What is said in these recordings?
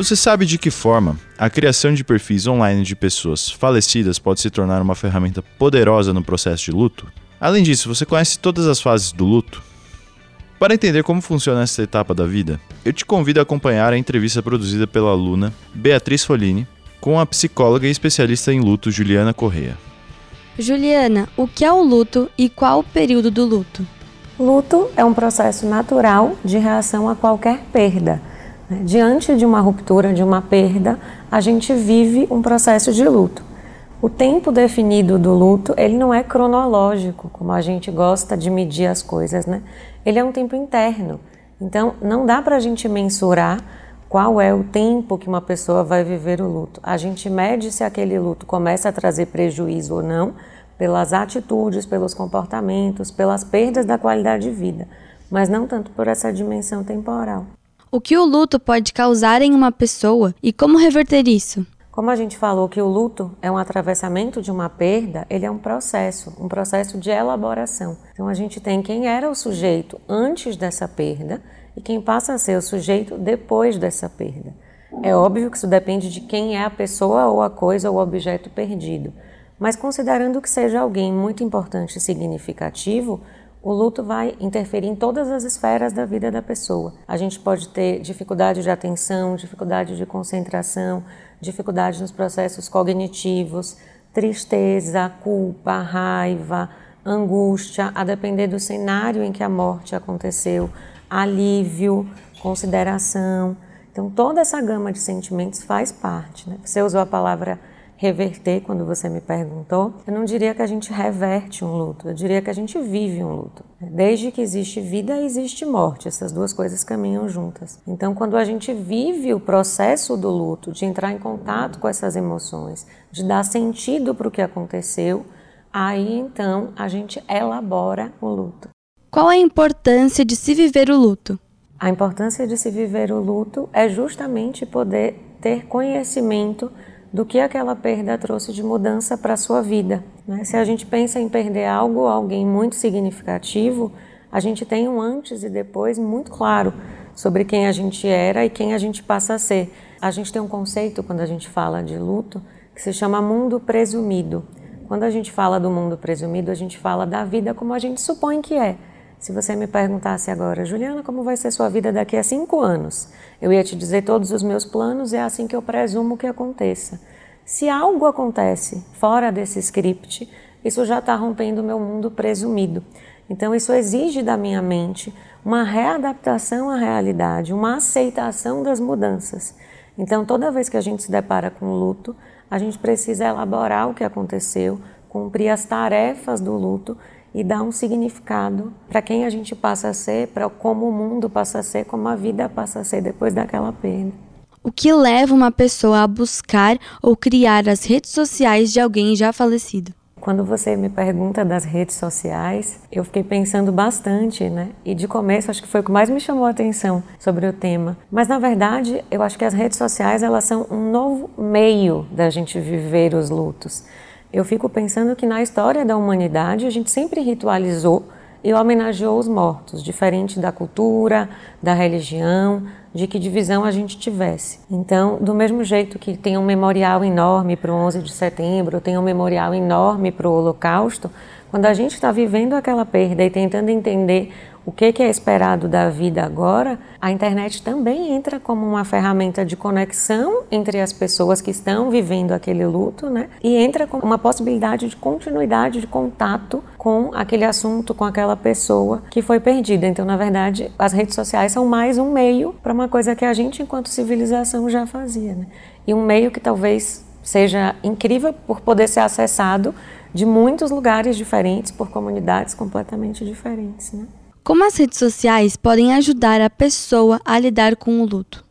Você sabe de que forma a criação de perfis online de pessoas falecidas pode se tornar uma ferramenta poderosa no processo de luto? Além disso, você conhece todas as fases do luto? Para entender como funciona essa etapa da vida, eu te convido a acompanhar a entrevista produzida pela aluna Beatriz Folini com a psicóloga e especialista em luto Juliana Correia. Juliana, o que é o luto e qual o período do luto? Luto é um processo natural de reação a qualquer perda? Diante de uma ruptura, de uma perda, a gente vive um processo de luto. O tempo definido do luto, ele não é cronológico, como a gente gosta de medir as coisas, né? Ele é um tempo interno. Então, não dá para a gente mensurar qual é o tempo que uma pessoa vai viver o luto. A gente mede se aquele luto começa a trazer prejuízo ou não, pelas atitudes, pelos comportamentos, pelas perdas da qualidade de vida, mas não tanto por essa dimensão temporal. O que o luto pode causar em uma pessoa e como reverter isso? Como a gente falou que o luto é um atravessamento de uma perda, ele é um processo, um processo de elaboração. Então a gente tem quem era o sujeito antes dessa perda e quem passa a ser o sujeito depois dessa perda. É óbvio que isso depende de quem é a pessoa ou a coisa ou o objeto perdido. Mas considerando que seja alguém muito importante e significativo, o luto vai interferir em todas as esferas da vida da pessoa. A gente pode ter dificuldade de atenção, dificuldade de concentração, dificuldade nos processos cognitivos, tristeza, culpa, raiva, angústia, a depender do cenário em que a morte aconteceu, alívio, consideração. Então, toda essa gama de sentimentos faz parte. Né? Você usou a palavra reverter, quando você me perguntou, eu não diria que a gente reverte um luto, eu diria que a gente vive um luto. Desde que existe vida, existe morte, essas duas coisas caminham juntas. Então, quando a gente vive o processo do luto, de entrar em contato com essas emoções, de dar sentido para o que aconteceu, aí então a gente elabora o luto. Qual a importância de se viver o luto? A importância de se viver o luto é justamente poder ter conhecimento do que aquela perda trouxe de mudança para a sua vida. Né? Se a gente pensa em perder algo, alguém muito significativo, a gente tem um antes e depois muito claro sobre quem a gente era e quem a gente passa a ser. A gente tem um conceito quando a gente fala de luto que se chama mundo presumido. Quando a gente fala do mundo presumido, a gente fala da vida como a gente supõe que é. Se você me perguntasse agora, Juliana, como vai ser sua vida daqui a cinco anos? Eu ia te dizer todos os meus planos, é assim que eu presumo que aconteça. Se algo acontece fora desse script, isso já está rompendo o meu mundo presumido. Então, isso exige da minha mente uma readaptação à realidade, uma aceitação das mudanças. Então, toda vez que a gente se depara com luto, a gente precisa elaborar o que aconteceu, cumprir as tarefas do luto e dar um significado para quem a gente passa a ser, para como o mundo passa a ser, como a vida passa a ser depois daquela perda. O que leva uma pessoa a buscar ou criar as redes sociais de alguém já falecido? Quando você me pergunta das redes sociais, eu fiquei pensando bastante, né? E de começo acho que foi o que mais me chamou a atenção sobre o tema. Mas na verdade, eu acho que as redes sociais elas são um novo meio da gente viver os lutos. Eu fico pensando que na história da humanidade a gente sempre ritualizou e homenageou os mortos, diferente da cultura, da religião, de que divisão a gente tivesse. Então, do mesmo jeito que tem um memorial enorme para o 11 de setembro, tem um memorial enorme para o Holocausto, quando a gente está vivendo aquela perda e tentando entender o que, é esperado da vida agora, a internet também entra como uma ferramenta de conexão entre as pessoas que estão vivendo aquele luto, né? E entra como uma possibilidade de continuidade de contato com aquele assunto, com aquela pessoa que foi perdida. Então, na verdade, as redes sociais são mais um meio para uma coisa que a gente, enquanto civilização, já fazia, né? E um meio que talvez seja incrível por poder ser acessado de muitos lugares diferentes, por comunidades completamente diferentes, né? Como as redes sociais podem ajudar a pessoa a lidar com o luto?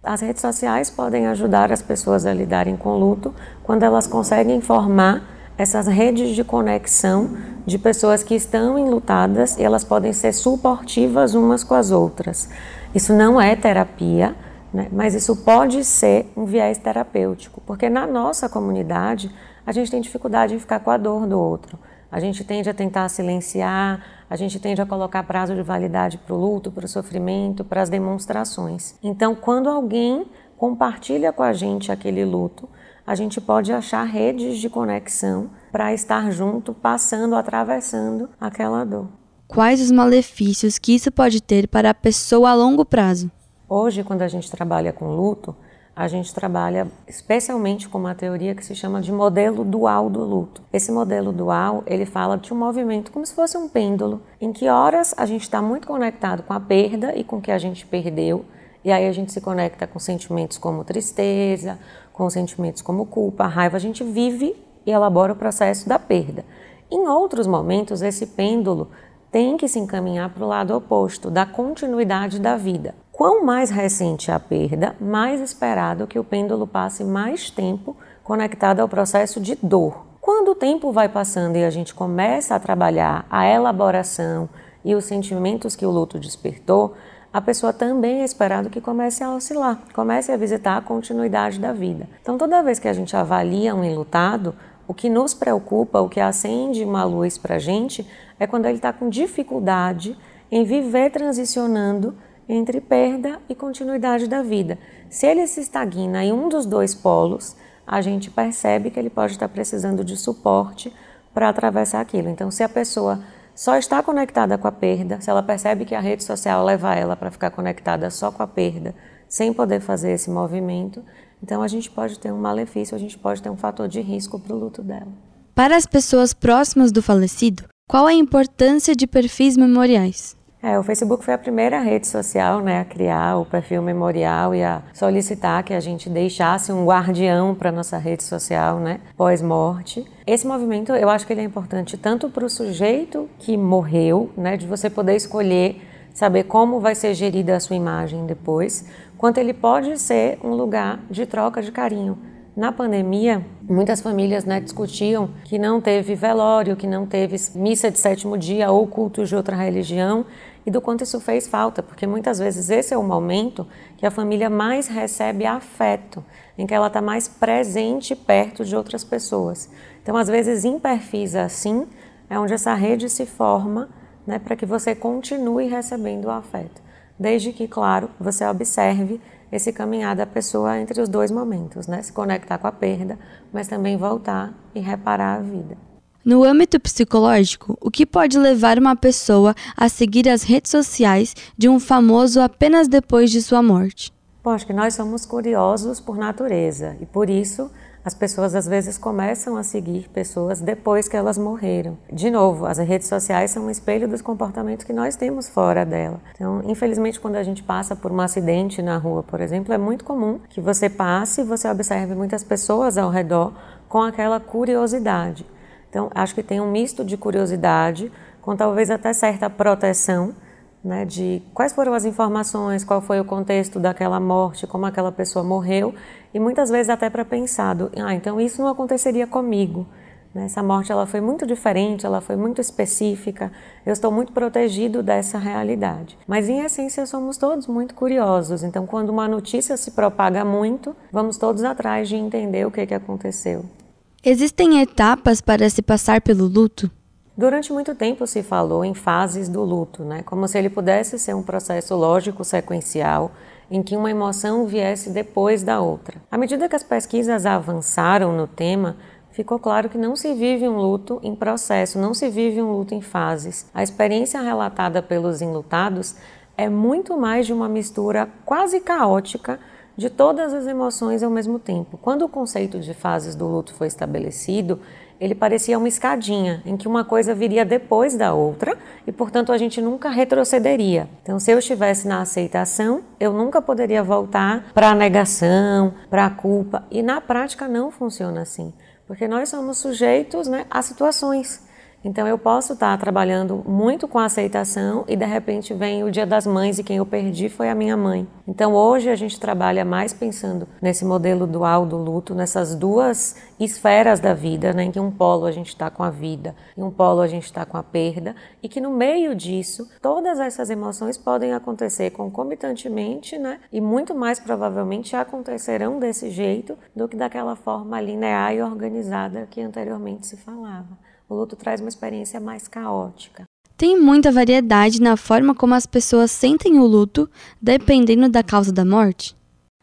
As redes sociais podem ajudar as pessoas a lidarem com o luto quando elas conseguem formar essas redes de conexão de pessoas que estão enlutadas e elas podem ser suportivas umas com as outras. Isso não é terapia, né? mas isso pode ser um viés terapêutico, porque na nossa comunidade a gente tem dificuldade em ficar com a dor do outro. A gente tende a tentar silenciar, a gente tende a colocar prazo de validade para o luto, para o sofrimento, para as demonstrações. Então, quando alguém compartilha com a gente aquele luto, a gente pode achar redes de conexão para estar junto, passando, atravessando aquela dor. Quais os malefícios que isso pode ter para a pessoa a longo prazo? Hoje, quando a gente trabalha com luto, a gente trabalha especialmente com uma teoria que se chama de modelo dual do luto. Esse modelo dual, ele fala de um movimento como se fosse um pêndulo, em que horas a gente está muito conectado com a perda e com o que a gente perdeu, e aí a gente se conecta com sentimentos como tristeza, com sentimentos como culpa, raiva, a gente vive e elabora o processo da perda. Em outros momentos, esse pêndulo tem que se encaminhar para o lado oposto, da continuidade da vida. Quão mais recente a perda, mais esperado que o pêndulo passe mais tempo conectado ao processo de dor. Quando o tempo vai passando e a gente começa a trabalhar a elaboração e os sentimentos que o luto despertou, a pessoa também é esperado que comece a oscilar, comece a visitar a continuidade da vida. Então, toda vez que a gente avalia um enlutado, o que nos preocupa, o que acende uma luz para a gente, é quando ele está com dificuldade em viver transicionando entre perda e continuidade da vida. Se ele se estagna em um dos dois polos, a gente percebe que ele pode estar precisando de suporte para atravessar aquilo. Então, se a pessoa só está conectada com a perda, se ela percebe que a rede social leva ela para ficar conectada só com a perda, sem poder fazer esse movimento, então a gente pode ter um malefício, a gente pode ter um fator de risco para o luto dela. Para as pessoas próximas do falecido, qual a importância de perfis memoriais? É, o Facebook foi a primeira rede social né, a criar o perfil memorial e a solicitar que a gente deixasse um guardião para nossa rede social né, pós-morte. Esse movimento, eu acho que ele é importante tanto para o sujeito que morreu, né, de você poder escolher, saber como vai ser gerida a sua imagem depois, quanto ele pode ser um lugar de troca de carinho. Na pandemia, muitas famílias né, discutiam que não teve velório, que não teve missa de sétimo dia ou culto de outra religião e do quanto isso fez falta, porque muitas vezes esse é o momento que a família mais recebe afeto, em que ela está mais presente perto de outras pessoas. Então, às vezes, em perfis assim, é onde essa rede se forma né, para que você continue recebendo o afeto. Desde que, claro, você observe esse caminhar da pessoa entre os dois momentos, né? Se conectar com a perda, mas também voltar e reparar a vida. No âmbito psicológico, o que pode levar uma pessoa a seguir as redes sociais de um famoso apenas depois de sua morte? Bom, acho que nós somos curiosos por natureza e por isso as pessoas às vezes começam a seguir pessoas depois que elas morreram. De novo, as redes sociais são um espelho dos comportamentos que nós temos fora dela. Então, infelizmente, quando a gente passa por um acidente na rua, por exemplo, é muito comum que você passe e você observe muitas pessoas ao redor com aquela curiosidade. Então, acho que tem um misto de curiosidade, com talvez até certa proteção, né, de quais foram as informações, qual foi o contexto daquela morte, como aquela pessoa morreu, e muitas vezes até para pensar, do, ah, então isso não aconteceria comigo. Né? Essa morte ela foi muito diferente, ela foi muito específica, eu estou muito protegido dessa realidade. Mas em essência somos todos muito curiosos, então quando uma notícia se propaga muito, vamos todos atrás de entender o que, que aconteceu. Existem etapas para se passar pelo luto? Durante muito tempo se falou em fases do luto, né? como se ele pudesse ser um processo lógico sequencial em que uma emoção viesse depois da outra. À medida que as pesquisas avançaram no tema, ficou claro que não se vive um luto em processo, não se vive um luto em fases. A experiência relatada pelos enlutados é muito mais de uma mistura quase caótica de todas as emoções ao mesmo tempo. Quando o conceito de fases do luto foi estabelecido, ele parecia uma escadinha, em que uma coisa viria depois da outra e, portanto, a gente nunca retrocederia. Então, se eu estivesse na aceitação, eu nunca poderia voltar para a negação, para a culpa. E na prática não funciona assim, porque nós somos sujeitos né, a situações. Então eu posso estar trabalhando muito com aceitação e de repente vem o Dia das Mães e quem eu perdi foi a minha mãe. Então hoje a gente trabalha mais pensando nesse modelo dual do luto, nessas duas esferas da vida, né, em que um polo a gente está com a vida e um polo a gente está com a perda, e que no meio disso todas essas emoções podem acontecer concomitantemente, né, e muito mais provavelmente acontecerão desse jeito do que daquela forma linear e organizada que anteriormente se falava. O luto traz uma experiência mais caótica. Tem muita variedade na forma como as pessoas sentem o luto, dependendo da causa da morte?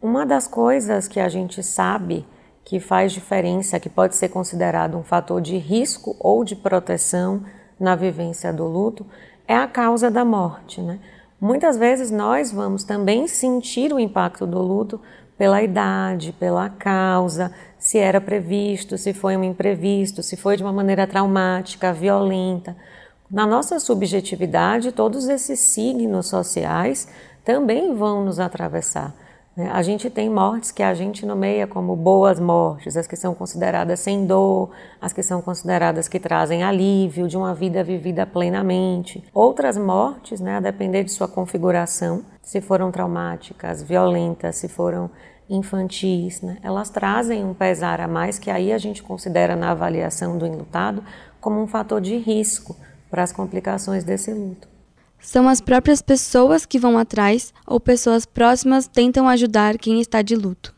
Uma das coisas que a gente sabe que faz diferença, que pode ser considerado um fator de risco ou de proteção na vivência do luto, é a causa da morte. Né? Muitas vezes nós vamos também sentir o impacto do luto pela idade, pela causa, se era previsto, se foi um imprevisto, se foi de uma maneira traumática, violenta. Na nossa subjetividade, todos esses signos sociais também vão nos atravessar. Né? A gente tem mortes que a gente nomeia como boas mortes, as que são consideradas sem dor, as que são consideradas que trazem alívio de uma vida vivida plenamente. Outras mortes, né, a depender de sua configuração, se foram traumáticas, violentas, se foram infantis, né? elas trazem um pesar a mais que aí a gente considera na avaliação do enlutado como um fator de risco para as complicações desse luto. São as próprias pessoas que vão atrás ou pessoas próximas tentam ajudar quem está de luto.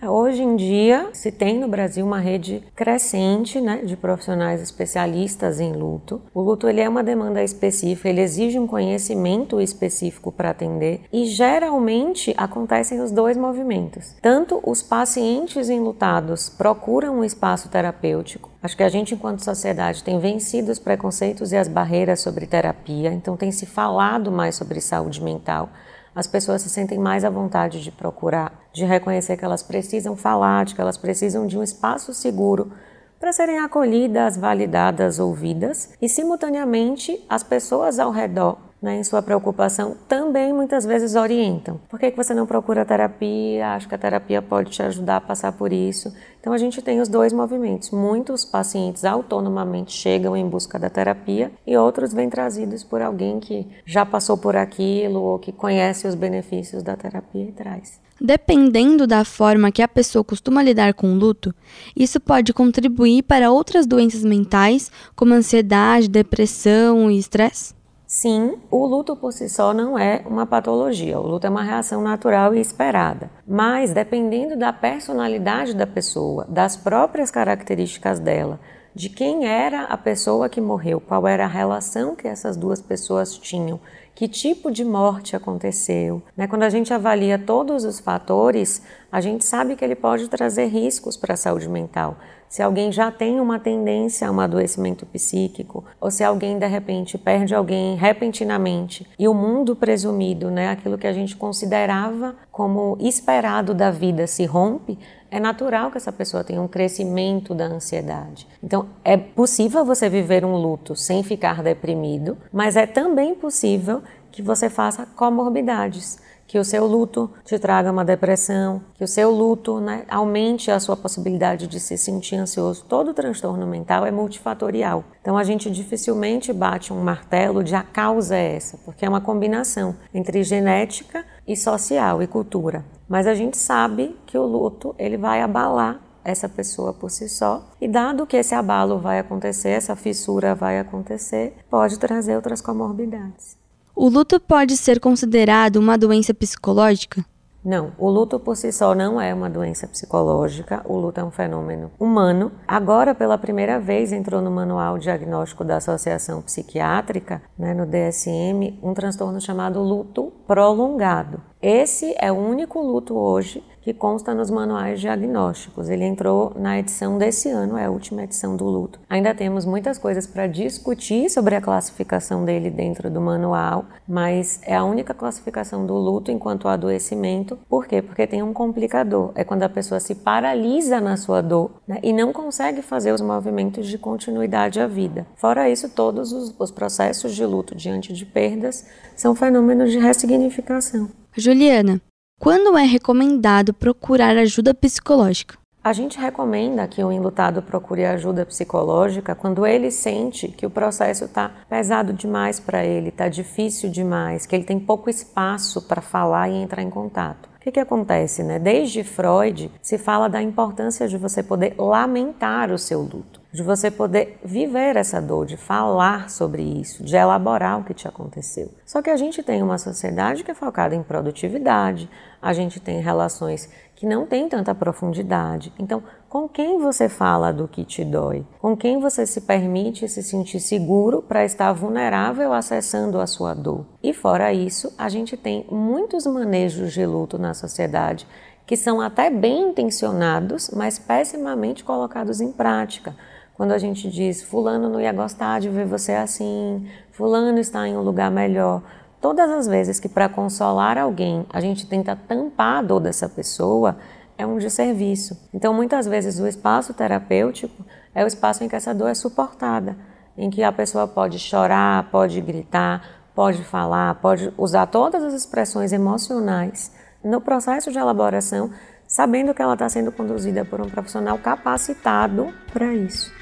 Hoje em dia, se tem no Brasil uma rede crescente né, de profissionais especialistas em luto. O luto ele é uma demanda específica, ele exige um conhecimento específico para atender e geralmente acontecem os dois movimentos. Tanto os pacientes enlutados procuram um espaço terapêutico. Acho que a gente, enquanto sociedade, tem vencido os preconceitos e as barreiras sobre terapia, então tem se falado mais sobre saúde mental as pessoas se sentem mais à vontade de procurar, de reconhecer que elas precisam falar, de que elas precisam de um espaço seguro para serem acolhidas, validadas, ouvidas e, simultaneamente, as pessoas ao redor né, em sua preocupação, também muitas vezes orientam. Por que, que você não procura terapia? Acho que a terapia pode te ajudar a passar por isso. Então a gente tem os dois movimentos. Muitos pacientes autonomamente chegam em busca da terapia e outros vêm trazidos por alguém que já passou por aquilo ou que conhece os benefícios da terapia e traz. Dependendo da forma que a pessoa costuma lidar com o luto, isso pode contribuir para outras doenças mentais, como ansiedade, depressão e estresse? Sim, o luto por si só não é uma patologia. O luto é uma reação natural e esperada. Mas, dependendo da personalidade da pessoa, das próprias características dela, de quem era a pessoa que morreu, qual era a relação que essas duas pessoas tinham, que tipo de morte aconteceu. Né? Quando a gente avalia todos os fatores, a gente sabe que ele pode trazer riscos para a saúde mental se alguém já tem uma tendência a um adoecimento psíquico, ou se alguém de repente perde alguém repentinamente e o mundo presumido, né, aquilo que a gente considerava como esperado da vida se rompe, é natural que essa pessoa tenha um crescimento da ansiedade. Então, é possível você viver um luto sem ficar deprimido, mas é também possível que você faça comorbidades que o seu luto te traga uma depressão, que o seu luto né, aumente a sua possibilidade de se sentir ansioso. Todo transtorno mental é multifatorial. Então a gente dificilmente bate um martelo de a causa é essa, porque é uma combinação entre genética e social e cultura. Mas a gente sabe que o luto ele vai abalar essa pessoa por si só. E dado que esse abalo vai acontecer, essa fissura vai acontecer, pode trazer outras comorbidades. O luto pode ser considerado uma doença psicológica? Não, o luto por si só não é uma doença psicológica, o luto é um fenômeno humano. Agora, pela primeira vez, entrou no manual diagnóstico da Associação Psiquiátrica, né, no DSM, um transtorno chamado luto prolongado. Esse é o único luto hoje que consta nos manuais diagnósticos. Ele entrou na edição desse ano, é a última edição do luto. Ainda temos muitas coisas para discutir sobre a classificação dele dentro do manual, mas é a única classificação do luto enquanto adoecimento. Por quê? Porque tem um complicador. É quando a pessoa se paralisa na sua dor né, e não consegue fazer os movimentos de continuidade à vida. Fora isso, todos os, os processos de luto diante de perdas são fenômenos de ressignificação. Juliana, quando é recomendado procurar ajuda psicológica? A gente recomenda que o enlutado procure ajuda psicológica quando ele sente que o processo está pesado demais para ele, está difícil demais, que ele tem pouco espaço para falar e entrar em contato. O que, que acontece? Né? Desde Freud se fala da importância de você poder lamentar o seu luto de você poder viver essa dor, de falar sobre isso, de elaborar o que te aconteceu. Só que a gente tem uma sociedade que é focada em produtividade, a gente tem relações que não têm tanta profundidade. Então, com quem você fala do que te dói? Com quem você se permite se sentir seguro para estar vulnerável acessando a sua dor? E fora isso, a gente tem muitos manejos de luto na sociedade que são até bem intencionados, mas pessimamente colocados em prática. Quando a gente diz, Fulano não ia gostar de ver você assim, Fulano está em um lugar melhor. Todas as vezes que, para consolar alguém, a gente tenta tampar a dor dessa pessoa, é um desserviço. Então, muitas vezes, o espaço terapêutico é o espaço em que essa dor é suportada, em que a pessoa pode chorar, pode gritar, pode falar, pode usar todas as expressões emocionais no processo de elaboração, sabendo que ela está sendo conduzida por um profissional capacitado para isso.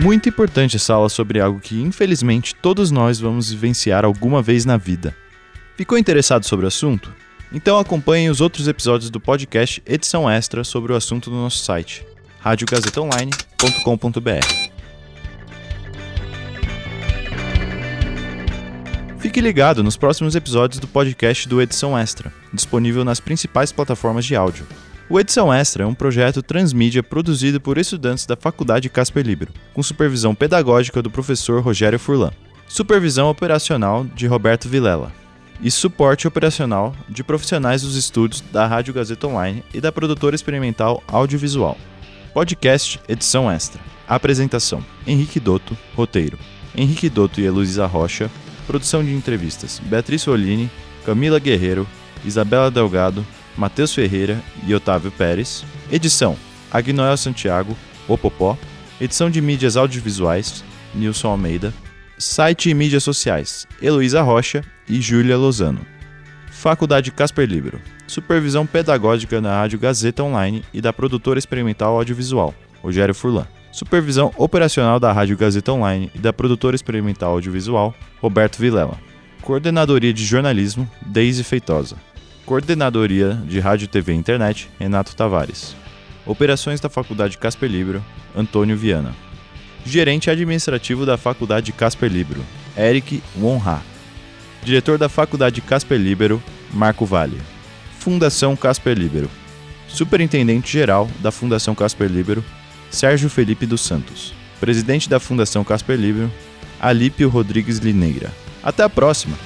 Muito importante essa aula sobre algo que, infelizmente, todos nós vamos vivenciar alguma vez na vida. Ficou interessado sobre o assunto? Então acompanhe os outros episódios do podcast Edição Extra sobre o assunto no nosso site, radiogazetaonline.com.br. Fique ligado nos próximos episódios do podcast do Edição Extra, disponível nas principais plataformas de áudio. O Edição Extra é um projeto transmídia produzido por estudantes da Faculdade Casper Libero, com supervisão pedagógica do professor Rogério Furlan, supervisão operacional de Roberto Vilela e suporte operacional de profissionais dos estúdios da Rádio Gazeta Online e da produtora experimental audiovisual. Podcast Edição Extra. Apresentação: Henrique Dotto, roteiro. Henrique Dotto e Heloísa Rocha. Produção de entrevistas: Beatriz Olini, Camila Guerreiro, Isabela Delgado, Matheus Ferreira e Otávio Pérez. Edição: Agnoel Santiago, Opopó. Edição de mídias audiovisuais: Nilson Almeida. Site e mídias sociais: Heloísa Rocha e Júlia Lozano. Faculdade Casper Libero. Supervisão pedagógica na Rádio Gazeta Online e da produtora experimental audiovisual, Rogério Furlan. Supervisão operacional da Rádio Gazeta Online e da produtora experimental audiovisual, Roberto Vilela. Coordenadoria de jornalismo, Deise Feitosa. Coordenadoria de Rádio, TV e Internet, Renato Tavares. Operações da Faculdade Casper Libro, Antônio Viana. Gerente administrativo da Faculdade Casper Libro, Eric Wonha. Diretor da Faculdade Casper Libero, Marco Vale. Fundação Casper Libero. Superintendente geral da Fundação Casper Libero, Sérgio Felipe dos Santos. Presidente da Fundação Casper Libero, Alípio Rodrigues Lineira. Até a próxima!